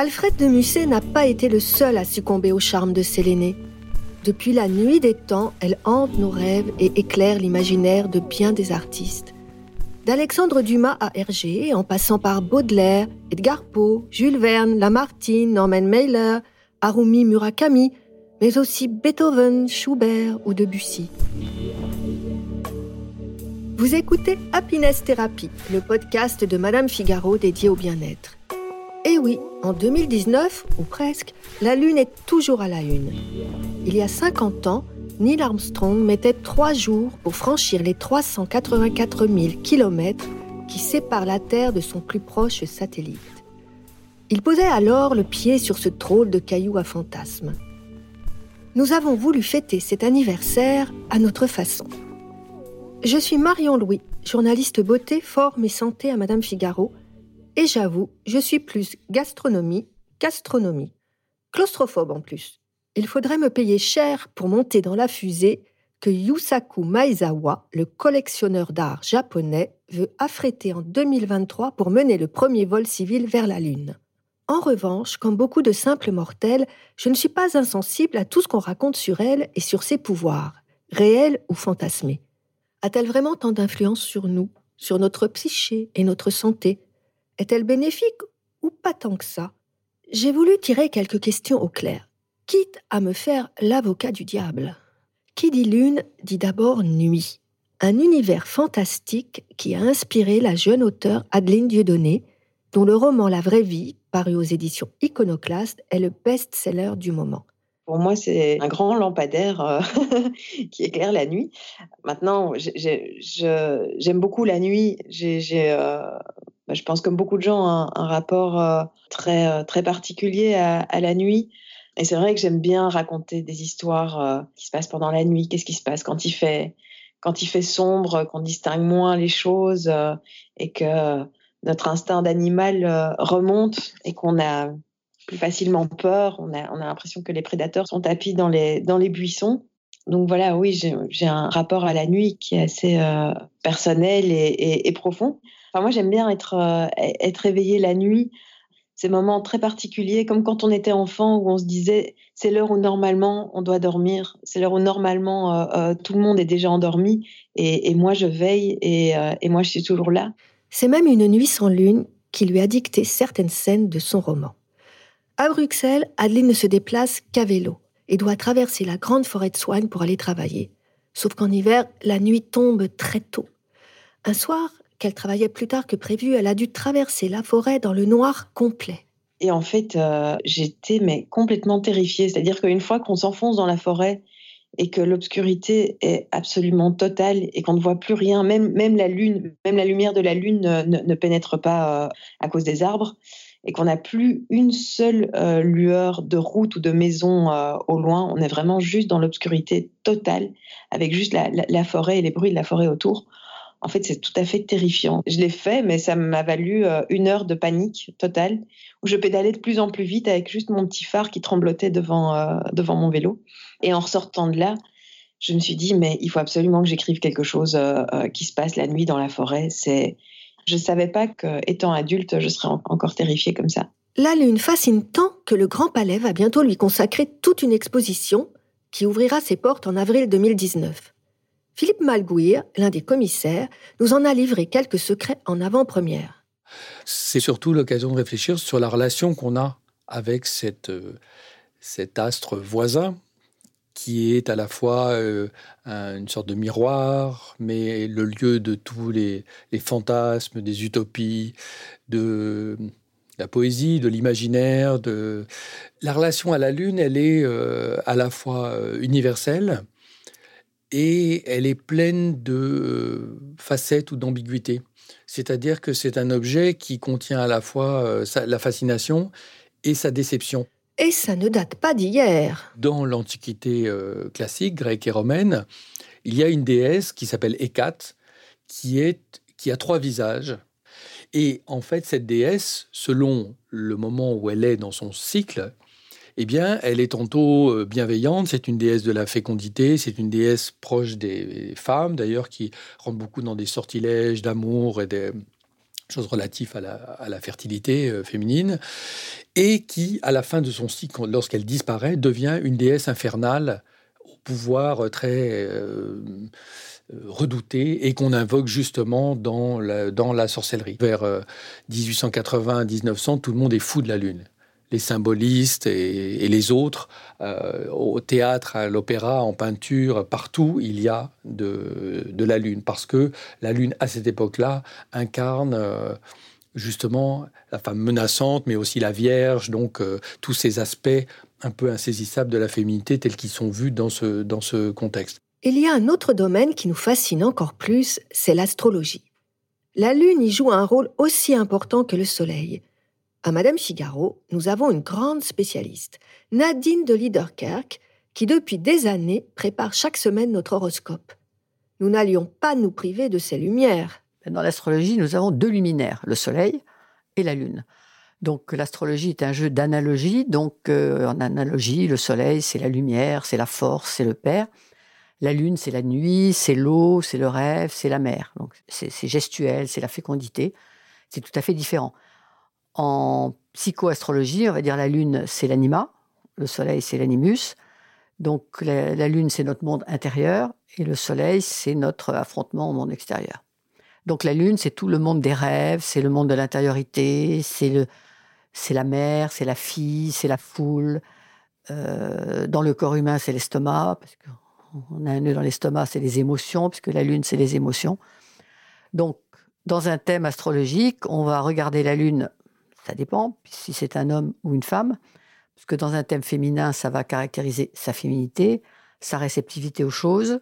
Alfred de Musset n'a pas été le seul à succomber au charme de Sélénée. Depuis la nuit des temps, elle hante nos rêves et éclaire l'imaginaire de bien des artistes. D'Alexandre Dumas à Hergé, en passant par Baudelaire, Edgar Poe, Jules Verne, Lamartine, Norman Mailer, Harumi Murakami, mais aussi Beethoven, Schubert ou Debussy. Vous écoutez Happiness Therapy, le podcast de Madame Figaro dédié au bien-être. Et oui, en 2019, ou presque, la Lune est toujours à la une. Il y a 50 ans, Neil Armstrong mettait trois jours pour franchir les 384 000 kilomètres qui séparent la Terre de son plus proche satellite. Il posait alors le pied sur ce drôle de caillou à fantasmes. Nous avons voulu fêter cet anniversaire à notre façon. Je suis Marion Louis, journaliste beauté, forme et santé à Madame Figaro, et j'avoue, je suis plus gastronomie gastronomie. Claustrophobe en plus. Il faudrait me payer cher pour monter dans la fusée que Yusaku Maezawa, le collectionneur d'art japonais, veut affréter en 2023 pour mener le premier vol civil vers la Lune. En revanche, comme beaucoup de simples mortels, je ne suis pas insensible à tout ce qu'on raconte sur elle et sur ses pouvoirs, réels ou fantasmés. A-t-elle vraiment tant d'influence sur nous, sur notre psyché et notre santé? Est-elle bénéfique ou pas tant que ça? J'ai voulu tirer quelques questions au clair, quitte à me faire l'avocat du diable. Qui dit lune dit d'abord nuit, un univers fantastique qui a inspiré la jeune auteure Adeline Dieudonné, dont le roman La vraie vie, paru aux éditions Iconoclast, est le best-seller du moment. Pour moi, c'est un grand lampadaire euh, qui éclaire la nuit. Maintenant, j'aime beaucoup la nuit. J'ai, euh, bah, je pense comme beaucoup de gens, un, rapport euh, très, très particulier à, la nuit. Et c'est vrai que j'aime bien raconter des histoires qui se passent pendant la nuit. Qu'est-ce qui se passe quand il fait, quand il fait sombre, qu'on distingue moins les choses et que notre instinct d'animal remonte et qu'on a plus facilement peur. On a, on a l'impression que les prédateurs sont tapis dans les, dans les buissons. Donc voilà, oui, j'ai un rapport à la nuit qui est assez euh, personnel et, profond. Enfin, moi, j'aime bien être, euh, être éveillé la nuit. Ces moments très particuliers, comme quand on était enfant, où on se disait, c'est l'heure où normalement on doit dormir, c'est l'heure où normalement euh, tout le monde est déjà endormi, et, moi je veille, et, et moi je suis toujours là. C'est même une nuit sans lune qui lui a dicté certaines scènes de son roman. À Bruxelles, Adeline ne se déplace qu'à vélo et doit traverser la grande forêt de soigne pour aller travailler. Sauf qu'en hiver, la nuit tombe très tôt. Un soir, qu'elle travaillait plus tard que prévu, elle a dû traverser la forêt dans le noir complet. Et en fait, euh, j'étais mais complètement terrifiée. C'est-à-dire qu'une fois qu'on s'enfonce dans la forêt et que l'obscurité est absolument totale et qu'on ne voit plus rien, même, même la lune, même la lumière de la lune ne, pénètre pas euh, à cause des arbres, et qu'on n'a plus une seule euh, lueur de route ou de maison au loin. On est vraiment juste dans l'obscurité totale, avec juste la, forêt et les bruits de la forêt autour. En fait, c'est tout à fait terrifiant. Je l'ai fait, mais ça m'a valu euh, une heure de panique totale, où je pédalais de plus en plus vite avec juste mon petit phare qui tremblotait devant, devant mon vélo. Et en ressortant de là, je me suis dit, mais il faut absolument que j'écrive quelque chose qui se passe la nuit dans la forêt. C'est je ne savais pas qu'étant adulte, je serais encore terrifiée comme ça. La Lune fascine tant que le Grand Palais va bientôt lui consacrer toute une exposition qui ouvrira ses portes en avril 2019. Philippe Malgouir, l'un des commissaires, nous en a livré quelques secrets en avant-première. C'est surtout l'occasion de réfléchir sur la relation qu'on a avec euh, cet astre voisin qui est à la fois euh, une sorte de miroir, mais le lieu de tous les, fantasmes, des utopies, de la poésie, de l'imaginaire. De... La relation à la Lune, elle est euh, à la fois universelle et elle est pleine de facettes ou d'ambiguïté. C'est-à-dire que c'est un objet qui contient à la fois la fascination et sa déception. Et ça ne date pas d'hier. Dans l'Antiquité euh, classique, grecque et romaine, il y a une déesse qui s'appelle Hécate, qui, est, qui a trois visages. Et en fait, cette déesse, selon le moment où elle est dans son cycle, eh bien, elle est tantôt euh, bienveillante, c'est une déesse de la fécondité, c'est une déesse proche des femmes, d'ailleurs, qui rentre beaucoup dans des sortilèges d'amour et des, chose relative à la, fertilité euh, féminine, et qui, à la fin de son cycle, lorsqu'elle disparaît, devient une déesse infernale au pouvoir très redouté et qu'on invoque justement dans la, dans la sorcellerie. Vers 1880-1900, tout le monde est fou de la Lune les symbolistes et, les autres. Euh, au théâtre, à l'opéra, en peinture, partout, il y a de, la Lune. Parce que la Lune, à cette époque-là, incarne euh, justement la femme menaçante, mais aussi la Vierge, donc euh, tous ces aspects un peu insaisissables de la féminité tels qu'ils sont vus dans ce, dans ce contexte. Il y a un autre domaine qui nous fascine encore plus, c'est l'astrologie. La Lune y joue un rôle aussi important que le Soleil. À Madame Figaro, nous avons une grande spécialiste, Nadine de Liederkerk, qui depuis des années prépare chaque semaine notre horoscope. Nous n'allions pas nous priver de ses lumières. Dans l'astrologie, nous avons deux luminaires, le Soleil et la Lune. Donc l'astrologie est un jeu d'analogie. Donc euh, en analogie, le Soleil, c'est la lumière, c'est la force, c'est le Père. La Lune, c'est la nuit, c'est l'eau, c'est le rêve, c'est la mer. Donc c'est gestuel, c'est la fécondité. C'est tout à fait différent. En psychoastrologie, on va dire la Lune, c'est l'anima, le Soleil, c'est l'animus. Donc la, Lune, c'est notre monde intérieur et le Soleil, c'est notre affrontement au monde extérieur. Donc la Lune, c'est tout le monde des rêves, c'est le monde de l'intériorité, c'est la mer, c'est la fille, c'est la foule. Euh, dans le corps humain, c'est l'estomac, parce qu'on a un nœud dans l'estomac, c'est les émotions, puisque la Lune, c'est les émotions. Donc, dans un thème astrologique, on va regarder la Lune ça dépend si c'est un homme ou une femme, parce que dans un thème féminin, ça va caractériser sa féminité, sa réceptivité aux choses.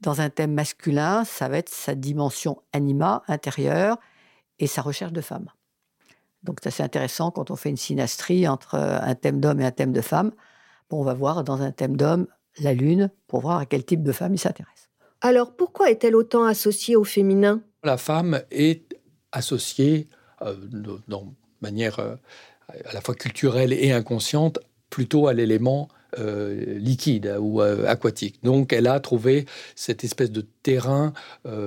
Dans un thème masculin, ça va être sa dimension anima intérieure et sa recherche de femme. Donc c'est assez intéressant quand on fait une synastrie entre un thème d'homme et un thème de femme. on va voir dans un thème d'homme la lune pour voir à quel type de femme il s'intéresse. Alors pourquoi est-elle autant associée au féminin? La femme est associée euh, dans manière euh, à la fois culturelle et inconsciente, plutôt à l'élément euh, liquide ou euh, aquatique. Donc elle a trouvé cette espèce de terrain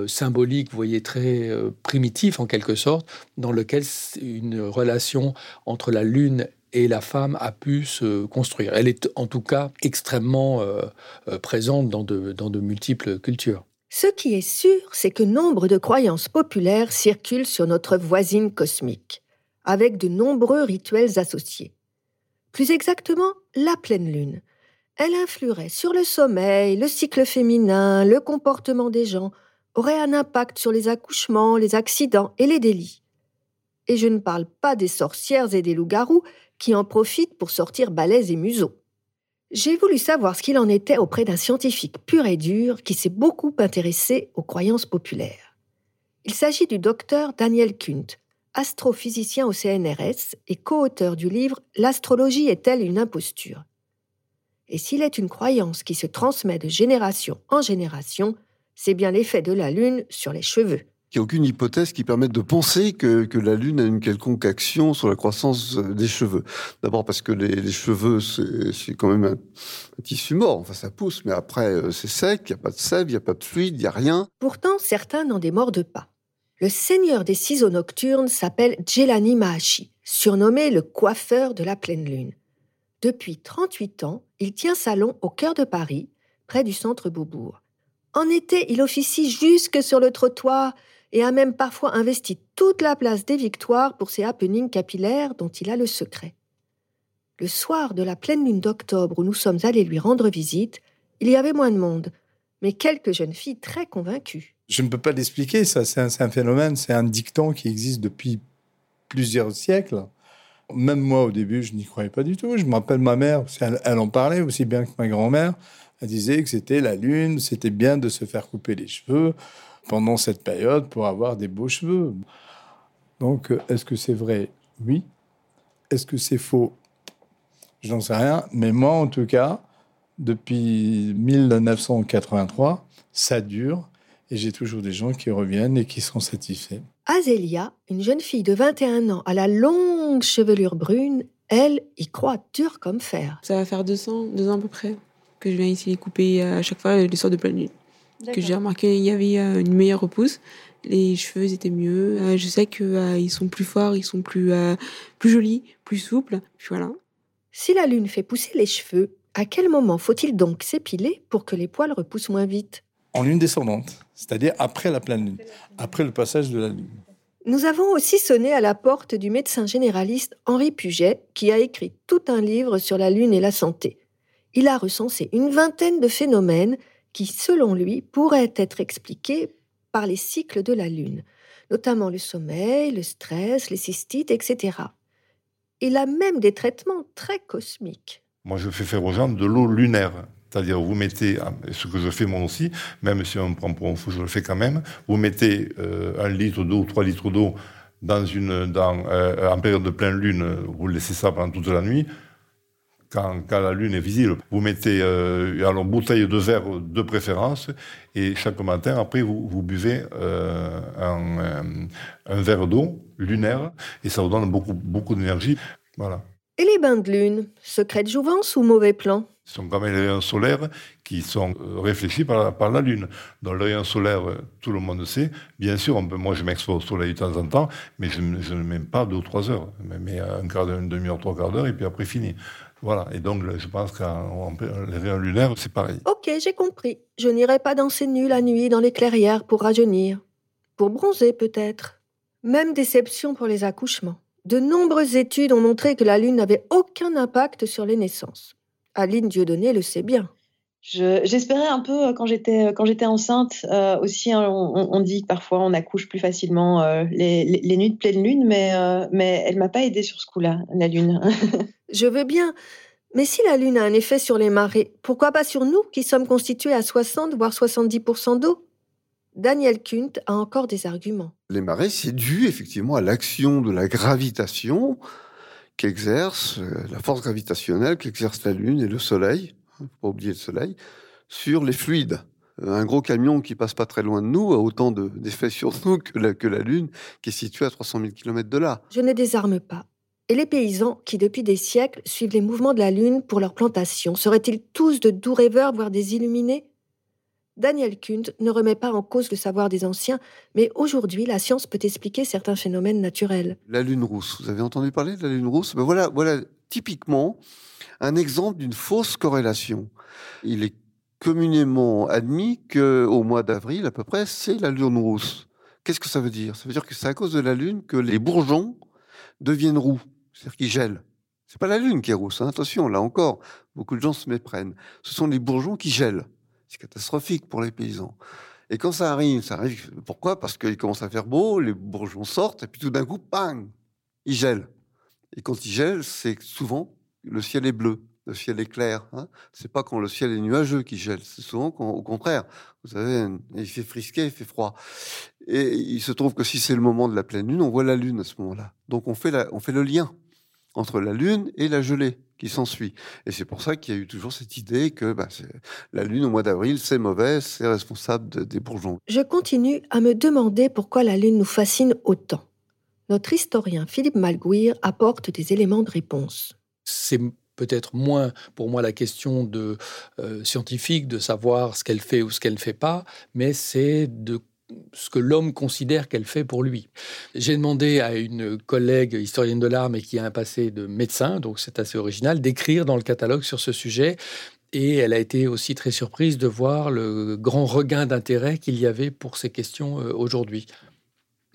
symbolique, vous voyez, très primitif en quelque sorte, dans lequel une relation entre la Lune et la femme a pu se construire. Elle est en tout cas extrêmement présente dans de, dans de multiples cultures. Ce qui est sûr, c'est que nombre de croyances populaires circulent sur notre voisine cosmique avec de nombreux rituels associés. Plus exactement, la pleine lune. Elle influerait sur le sommeil, le cycle féminin, le comportement des gens, aurait un impact sur les accouchements, les accidents et les délits. Et je ne parle pas des sorcières et des loups-garous qui en profitent pour sortir balais et museaux. J'ai voulu savoir ce qu'il en était auprès d'un scientifique pur et dur qui s'est beaucoup intéressé aux croyances populaires. Il s'agit du docteur Daniel Kunt, astrophysicien au CNRS et co-auteur du livre L'astrologie est-elle une imposture? Et s'il est une croyance qui se transmet de génération en génération, c'est bien l'effet de la Lune sur les cheveux. Il n'y a aucune hypothèse qui permette de penser que, la Lune a une quelconque action sur la croissance euh, des cheveux. D'abord parce que les, cheveux, c'est quand même un, tissu mort. Enfin, ça pousse, mais après, euh, c'est sec, il n'y a pas de sève, il n'y a pas de fluide, il n'y a rien. Pourtant, certains n'en démordent pas. Le seigneur des ciseaux nocturnes s'appelle Jelani Mahashi, surnommé le coiffeur de la pleine lune. Depuis 38 ans, il tient salon au cœur de Paris, près du centre Beaubourg. En été, il officie jusque sur le trottoir et a même parfois investi toute la place des Victoires pour ses happenings capillaires dont il a le secret. Le soir de la pleine lune d'octobre où nous sommes allés lui rendre visite, il y avait moins de monde, mais quelques jeunes filles très convaincues. Je ne peux pas l'expliquer, ça, c'est un, phénomène, c'est un dicton qui existe depuis plusieurs siècles. Même moi, au début, je n'y croyais pas du tout. Je me rappelle ma mère, elle, elle en parlait aussi bien que ma grand-mère. Elle disait que c'était la lune, c'était bien de se faire couper les cheveux pendant cette période pour avoir des beaux cheveux. Donc, est-ce que c'est vrai? Oui. Est-ce que c'est faux? Je n'en sais rien. Mais moi, en tout cas, depuis 1983, ça dure et j'ai toujours des gens qui reviennent et qui sont satisfaits. Azélia, une jeune fille de 21 ans à la longue chevelure brune, elle y croit dur comme fer. Ça va faire deux ans, deux ans à peu près, que je viens ici les couper à chaque fois les soirs de pleine lune. Que j'ai remarqué qu'il y avait euh, une meilleure repousse les cheveux étaient mieux. Euh, je sais qu'ils ils sont plus forts, ils sont plus, plus jolis, plus souples. voilà. Si la lune fait pousser les cheveux, à quel moment faut-il donc s'épiler pour que les poils repoussent moins vite? En lune descendante, c'est-à-dire après la pleine lune, après le passage de la lune. Nous avons aussi sonné à la porte du médecin généraliste Henri Puget, qui a écrit tout un livre sur la lune et la santé. Il a recensé une vingtaine de phénomènes qui, selon lui, pourraient être expliqués par les cycles de la lune, notamment le sommeil, le stress, les cystites, etc. Il a même des traitements très cosmiques. Moi, je fais faire aux gens de l'eau lunaire. C'est-à-dire, vous mettez, ce que je fais moi aussi, même si on me prend pour un fou, je le fais quand même, vous mettez euh, un litre d'eau, trois litres d'eau dans une, dans, euh, en période de pleine lune, vous laissez ça pendant toute la nuit, quand, la lune est visible. Vous mettez euh, alors bouteille de verre de préférence et chaque matin, après, vous, vous buvez euh, un, un, verre d'eau lunaire et ça vous donne beaucoup, beaucoup d'énergie. Voilà. Et les bains de lune, secret de jouvence ou mauvais plan sont quand même les rayons solaires qui sont euh, réfléchis par la, Lune. Dans le rayon solaire, tout le monde sait. Bien sûr, moi je m'expose au soleil de temps en temps, mais je, je ne mets pas deux ou trois heures. Je mets un quart d'heure, une demi-heure, trois quarts d'heure, et puis après fini. Voilà, et donc je pense que les rayons lunaires, c'est pareil. Ok, j'ai compris. Je n'irai pas danser nu la nuit dans les clairières pour rajeunir. Pour bronzer peut-être. Même déception pour les accouchements. De nombreuses études ont montré que la Lune n'avait aucun impact sur les naissances. Aline Dieudonné le sait bien. J'espérais un peu euh, quand j'étais euh, quand j'étais enceinte euh, aussi. Hein, on, dit que parfois on accouche plus facilement les, les, nuits de pleine lune, mais mais elle m'a pas aidée sur ce coup-là, la lune. Je veux bien, mais si la lune a un effet sur les marées, pourquoi pas sur nous qui sommes constitués à 60 voire 70% d'eau? Daniel Kunt a encore des arguments. Les marées, c'est dû effectivement à l'action de la gravitation qu'exerce la force gravitationnelle qu'exerce la lune et le soleil faut pas oublier le soleil, sur les fluides. Euh, un gros camion qui passe pas très loin de nous a autant d'effets sur nous que la, que la Lune, qui est située à 300 000 km de là. Je ne désarme pas. Et les paysans, qui depuis des siècles suivent les mouvements de la Lune pour leur plantation, seraient-ils tous de doux rêveurs, voire des illuminés? Daniel Kunt ne remet pas en cause le savoir des anciens, mais aujourd'hui, la science peut expliquer certains phénomènes naturels. La Lune rousse, vous avez entendu parler de la Lune rousse? Ben voilà, voilà typiquement un exemple d'une fausse corrélation. Il est communément admis qu'au mois d'avril, à peu près, c'est la lune rousse. Qu'est-ce que ça veut dire? Ça veut dire que c'est à cause de la lune que les bourgeons deviennent roux, c'est-à-dire qu'ils gèlent. C'est pas la lune qui est rousse, hein. attention, là encore, beaucoup de gens se méprennent. Ce sont les bourgeons qui gèlent. C'est catastrophique pour les paysans. Et quand ça arrive, ça arrive. Pourquoi? Parce qu'il commence à faire beau, les bourgeons sortent, et puis tout d'un coup, bang, ils gèlent. Et quand ils gèlent, c'est souvent le ciel est bleu, le ciel est clair. Hein c'est pas quand le ciel est nuageux qui gèle, c'est souvent quand, au contraire. Vous savez, il fait frisquet, il fait froid. Et il se trouve que si c'est le moment de la pleine lune, on voit la lune à ce moment-là. Donc on fait, on fait le lien entre la lune et la gelée qui s'ensuit. Et c'est pour ça qu'il y a eu toujours cette idée que bah, la lune au mois d'avril, c'est mauvais, c'est responsable des bourgeons. Je continue à me demander pourquoi la lune nous fascine autant. Notre historien Philippe Malguir apporte des éléments de réponse c'est peut-être moins pour moi la question de euh, scientifique de savoir ce qu'elle fait ou ce qu'elle ne fait pas, mais c'est de ce que l'homme considère qu'elle fait pour lui. J'ai demandé à une collègue historienne de l'art, mais qui a un passé de médecin, donc c'est assez original, d'écrire dans le catalogue sur ce sujet. Et elle a été aussi très surprise de voir le grand regain d'intérêt qu'il y avait pour ces questions euh, aujourd'hui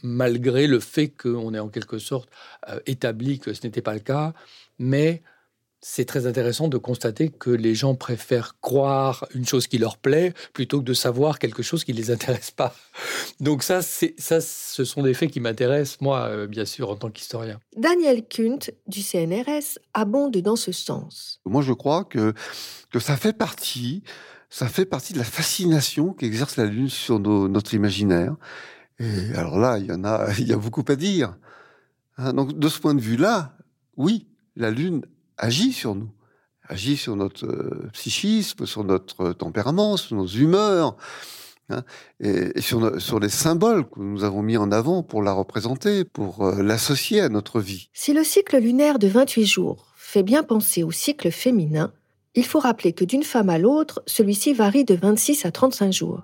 malgré le fait qu'on ait en quelque sorte euh, établi que ce n'était pas le cas mais c'est très intéressant de constater que les gens préfèrent croire une chose qui leur plaît plutôt que de savoir quelque chose qui ne les intéresse pas. Donc ça, ça ce sont des faits qui m'intéressent, moi, euh, bien sûr, en tant qu'historien. Daniel Kunt, du CNRS, abonde dans ce sens. Moi, je crois que, que ça fait partie ça fait partie de la fascination qu'exerce la Lune sur notre imaginaire. Et alors là, il y en a, il y a beaucoup à dire. Hein, donc, de ce point de vue-là, oui, la Lune agit sur nous, agit sur notre euh, psychisme, sur notre tempérament, sur nos humeurs, hein, et, sur, sur, les symboles que nous avons mis en avant pour la représenter, pour euh, l'associer à notre vie. Si le cycle lunaire de 28 jours fait bien penser au cycle féminin, il faut rappeler que d'une femme à l'autre, celui-ci varie de 26 à 35 jours.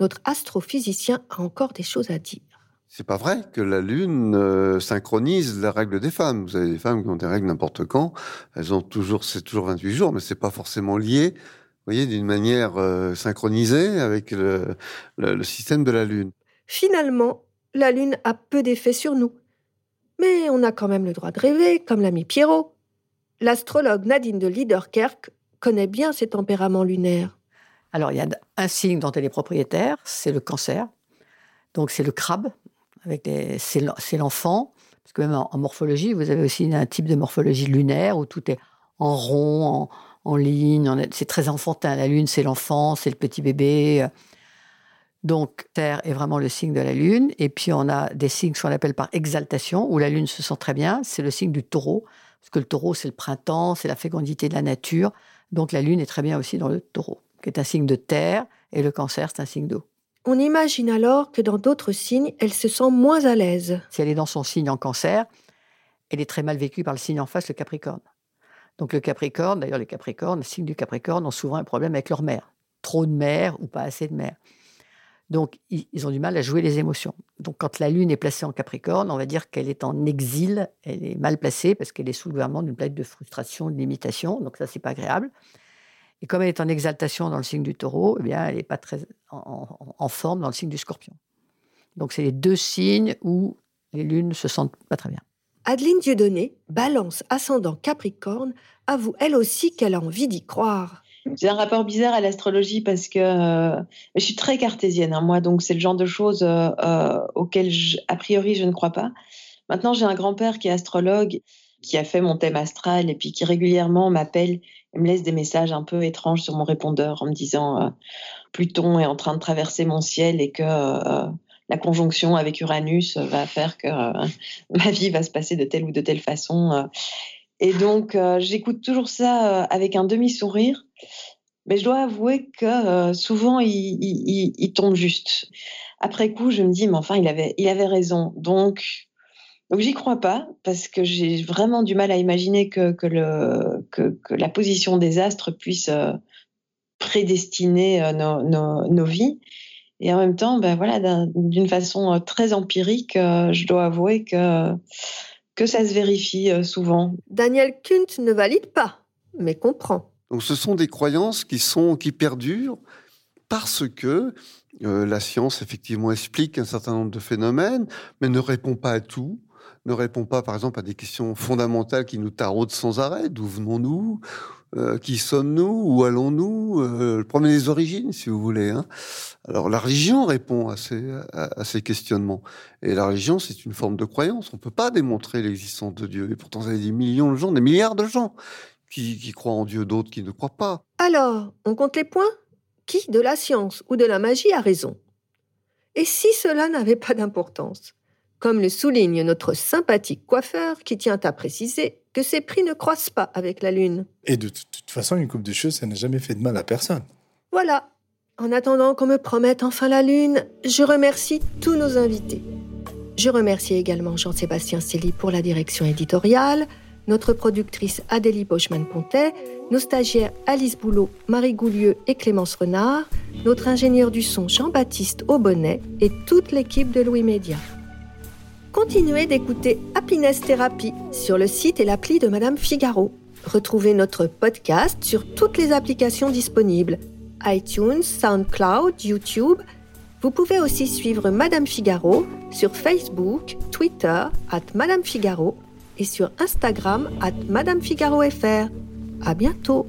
notre astrophysicien a encore des choses à dire. C'est pas vrai que la Lune euh, synchronise la règle des femmes. Vous avez des femmes qui ont des règles n'importe quand. Elles ont toujours, c'est toujours 28 jours, mais c'est pas forcément lié, vous voyez, d'une manière euh, synchronisée avec le, le- le système de la Lune. Finalement, la Lune a peu d'effet sur nous. Mais on a quand même le droit de rêver, comme l'ami Pierrot. L'astrologue Nadine de Liederkerk connaît bien ses tempéraments lunaires. Alors, il y a un signe dont elle est propriétaire, c'est le cancer. Donc, c'est le crabe, avec c'est l'en- c'est l'enfant. Parce que même en, morphologie, vous avez aussi un type de morphologie lunaire où tout est en rond, en, ligne. c'est très enfantin. La lune, c'est l'enfant, c'est le petit bébé. Donc, Terre est vraiment le signe de la lune. Et puis, on a des signes qu'on appelle par exaltation, où la lune se sent très bien. C'est le signe du taureau. Parce que le taureau, c'est le printemps, c'est la fécondité de la nature. Donc, la lune est très bien aussi dans le taureau qui est un signe de terre, et le cancer, c'est un signe d'eau. On imagine alors que dans d'autres signes, elle se sent moins à l'aise. Si elle est dans son signe en cancer, elle est très mal vécue par le signe en face, le capricorne. Donc le capricorne, d'ailleurs les capricornes, le signe du capricorne ont souvent un problème avec leur mère. Trop de mère ou pas assez de mère. Donc ils ont du mal à jouer les émotions. Donc quand la lune est placée en capricorne, on va dire qu'elle est en exil, elle est mal placée parce qu'elle est sous le gouvernement d'une planète de frustration, de limitation. Donc ça, c'est pas agréable. Et comme elle est en exaltation dans le signe du taureau, eh bien, elle n'est pas très en, en- en forme dans le signe du scorpion. Donc, c'est les deux signes où les lunes se sentent pas très bien. Adeline Dieudonné, balance ascendant Capricorne, avoue elle aussi qu'elle a envie d'y croire. J'ai un rapport bizarre à l'astrologie parce que euh, je suis très cartésienne, hein, moi, donc c'est le genre de choses euh, euh, auxquelles, je- a priori, je ne crois pas. Maintenant, j'ai un grand-père qui est astrologue, qui a fait mon thème astral et puis qui régulièrement m'appelle et me laisse des messages un peu étranges sur mon répondeur en me disant euh, Pluton est en train de traverser mon ciel et que euh, la conjonction avec Uranus va faire que euh, ma vie va se passer de telle ou de telle façon. Et donc, j'écoute toujours ça avec un demi-sourire. Mais je dois avouer que souvent, il, il, tombe juste. Après coup, je me dis, mais enfin, il avait, il avait raison. Donc, donc j'y crois pas, parce que j'ai vraiment du mal à imaginer que, le, que, que la position des astres puisse euh, prédestiner euh, nos, nos, nos vies. Et en même temps, ben voilà, d'un- d'une façon euh, très empirique, euh, je dois avouer que, que ça se vérifie euh, souvent. Daniel Kunt ne valide pas, mais comprend. Donc ce sont des croyances qui sont qui perdurent parce que euh, la science effectivement explique un certain nombre de phénomènes, mais ne répond pas à tout, ne répond pas par exemple à des questions fondamentales qui nous taraudent sans arrêt. D'où venons-nous? Euh, Qui sommes-nous? Où allons-nous? Euh, Le problème des origines, si vous voulez. Hein. Alors la religion répond à ces, à, ces questionnements. Et la religion, c'est une forme de croyance. On ne peut pas démontrer l'existence de Dieu. Et pourtant, vous avez des millions de gens, des milliards de gens qui croient en Dieu, d'autres qui ne croient pas. Alors, on compte les points? Qui de la science ou de la magie a raison? Et si cela n'avait pas d'importance? Comme le souligne notre sympathique coiffeur qui tient à préciser que ses prix ne croissent pas avec la Lune. Et de toute façon, une coupe de cheveux, ça n'a jamais fait de mal à personne. Voilà. En attendant qu'on me promette enfin la Lune, je remercie tous nos invités. Je remercie également Jean-Sébastien Cély pour la direction éditoriale, notre productrice Adélie Boschman-Pontet, nos stagiaires Alice Boulot, Marie Goulieu et Clémence Renard, notre ingénieur du son Jean-Baptiste Aubonnet et toute l'équipe de Louis Média. Continuez d'écouter Happiness Therapy sur le site et l'appli de Madame Figaro. Retrouvez notre podcast sur toutes les applications disponibles iTunes, SoundCloud, YouTube. Vous pouvez aussi suivre Madame Figaro sur Facebook, Twitter, at Madame Figaro et sur Instagram, at Madame Figaro FR. À bientôt!